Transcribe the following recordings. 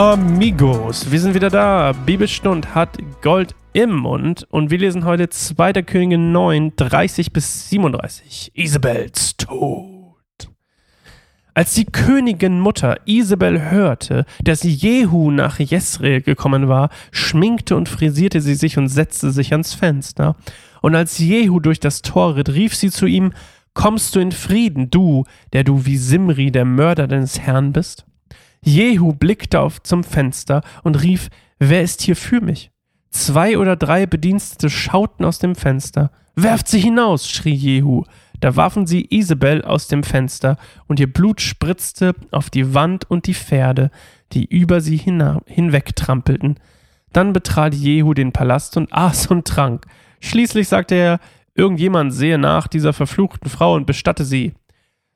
amigos, wir sind wieder da. Bibelstund hat Gold im Mund und wir lesen heute 2. Königin 9, 30 bis 37. Isabels Tod. Als die Königin Mutter Isabel hörte, dass Jehu nach Jesreel gekommen war, schminkte und frisierte sie sich und setzte sich ans Fenster. Und als Jehu durch das Tor ritt, rief sie zu ihm, Kommst du in Frieden, du, der du wie Simri, der Mörder deines Herrn bist? Jehu blickte auf zum Fenster und rief, Wer ist hier für mich? Zwei oder drei Bedienstete schauten aus dem Fenster. Werft sie hinaus, schrie Jehu. Da warfen sie Isabel aus dem Fenster, und ihr Blut spritzte auf die Wand und die Pferde, die über sie hinwegtrampelten. Dann betrat Jehu den Palast und aß und trank. Schließlich sagte er, irgendjemand sehe nach dieser verfluchten Frau und bestatte sie.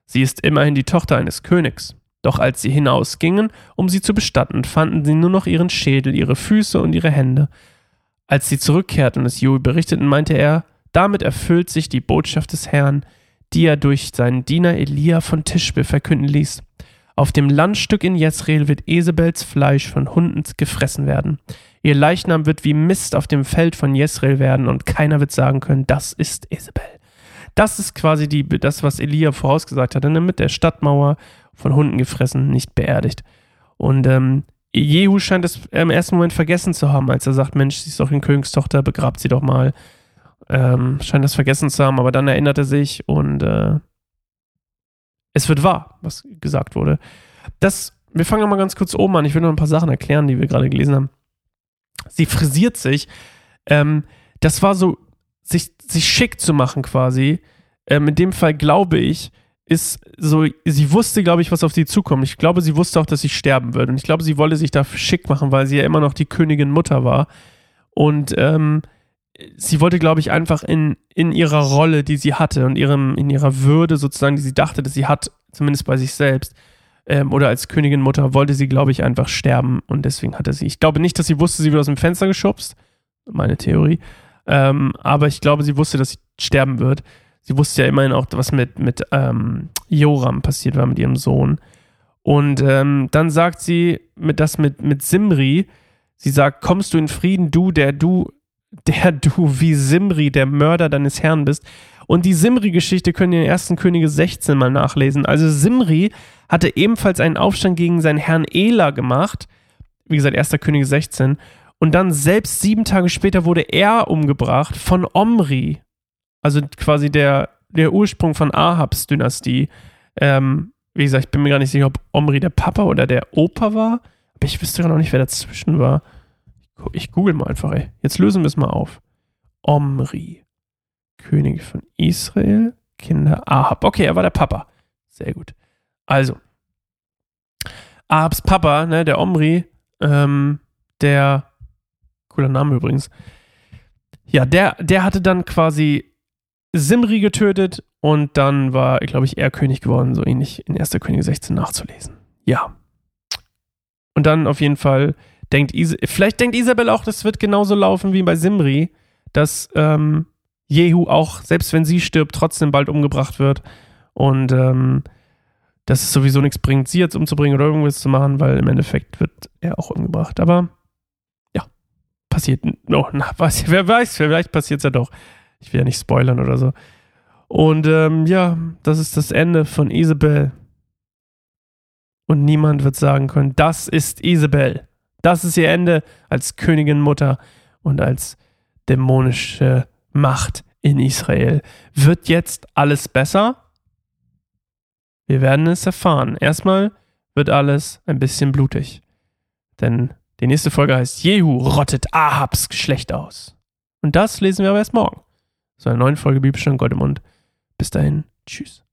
Sie ist immerhin die Tochter eines Königs. Doch als sie hinausgingen, um sie zu bestatten, fanden sie nur noch ihren Schädel, ihre Füße und ihre Hände. Als sie zurückkehrten und es Jehu berichteten, meinte er, damit erfüllt sich die Botschaft des Herrn, die er durch seinen Diener Elia von Tischbe verkünden ließ. Auf dem Landstück in Jezreel wird Esebels Fleisch von Hunden gefressen werden. Ihr Leichnam wird wie Mist auf dem Feld von Jezreel werden und keiner wird sagen können, das ist Isabel. Das ist quasi die, das, was Elia vorausgesagt hatte, ne? mit der Stadtmauer von Hunden gefressen, nicht beerdigt. Und ähm, Jehu scheint es im ersten Moment vergessen zu haben, als er sagt, Mensch, sie ist doch eine Königstochter, begrabt sie doch mal. Ähm, scheint das vergessen zu haben, aber dann erinnert er sich und äh, es wird wahr, was gesagt wurde. Das, wir fangen mal ganz kurz oben an. Ich will noch ein paar Sachen erklären, die wir gerade gelesen haben. Sie frisiert sich. Ähm, das war so, sich, sich schick zu machen quasi. Ähm, in dem Fall glaube ich, ist so, sie wusste, glaube ich, was auf sie zukommt. Ich glaube, sie wusste auch, dass sie sterben würde. Und ich glaube, sie wollte sich da schick machen, weil sie ja immer noch die Königin Mutter war. Und ähm, sie wollte, glaube ich, einfach in, in ihrer Rolle, die sie hatte und ihrem, in ihrer Würde sozusagen, die sie dachte, dass sie hat, zumindest bei sich selbst, ähm, oder als Königin Mutter, wollte sie, glaube ich, einfach sterben. Und deswegen hatte sie, ich glaube nicht, dass sie wusste, sie wird aus dem Fenster geschubst. Meine Theorie. Ähm, aber ich glaube, sie wusste, dass sie sterben wird sie wusste ja immerhin auch, was mit, mit ähm, Joram passiert war, mit ihrem Sohn. Und ähm, dann sagt sie mit das mit, mit Simri, sie sagt, kommst du in Frieden, du, der du, der du wie Simri, der Mörder deines Herrn bist. Und die Simri-Geschichte könnt ihr in 1. Könige 16 mal nachlesen. Also Simri hatte ebenfalls einen Aufstand gegen seinen Herrn Ela gemacht. Wie gesagt, 1. Könige 16. Und dann selbst sieben Tage später wurde er umgebracht von Omri also quasi der, der Ursprung von Ahabs Dynastie. Ähm, wie gesagt, ich bin mir gar nicht sicher, ob Omri der Papa oder der Opa war. Aber ich wüsste gar noch nicht, wer dazwischen war. Ich google mal einfach, ey. Jetzt lösen wir es mal auf. Omri. König von Israel. Kinder Ahab. Okay, er war der Papa. Sehr gut. Also. Ahabs Papa, ne, der Omri, ähm, der, cooler Name übrigens. Ja, der, der hatte dann quasi Simri getötet und dann war, glaube ich, er König geworden, so ähnlich in 1. König 16 nachzulesen. Ja. Und dann auf jeden Fall denkt Is vielleicht denkt Isabel auch, das wird genauso laufen wie bei Simri, dass ähm, Jehu auch, selbst wenn sie stirbt, trotzdem bald umgebracht wird. Und ähm, dass es sowieso nichts bringt, sie jetzt umzubringen oder irgendwas zu machen, weil im Endeffekt wird er auch umgebracht. Aber passiert. Oh, na, was, wer weiß, vielleicht passiert es ja doch. Ich will ja nicht spoilern oder so. Und ähm, ja, das ist das Ende von Isabel. Und niemand wird sagen können, das ist Isabel. Das ist ihr Ende als Königin Mutter und als dämonische Macht in Israel. Wird jetzt alles besser? Wir werden es erfahren. Erstmal wird alles ein bisschen blutig. Denn die nächste Folge heißt Jehu rottet Ahabs Geschlecht aus. Und das lesen wir aber erst morgen zu einer neuen Folge Bibelstunde Gold im Mund. Bis dahin, tschüss.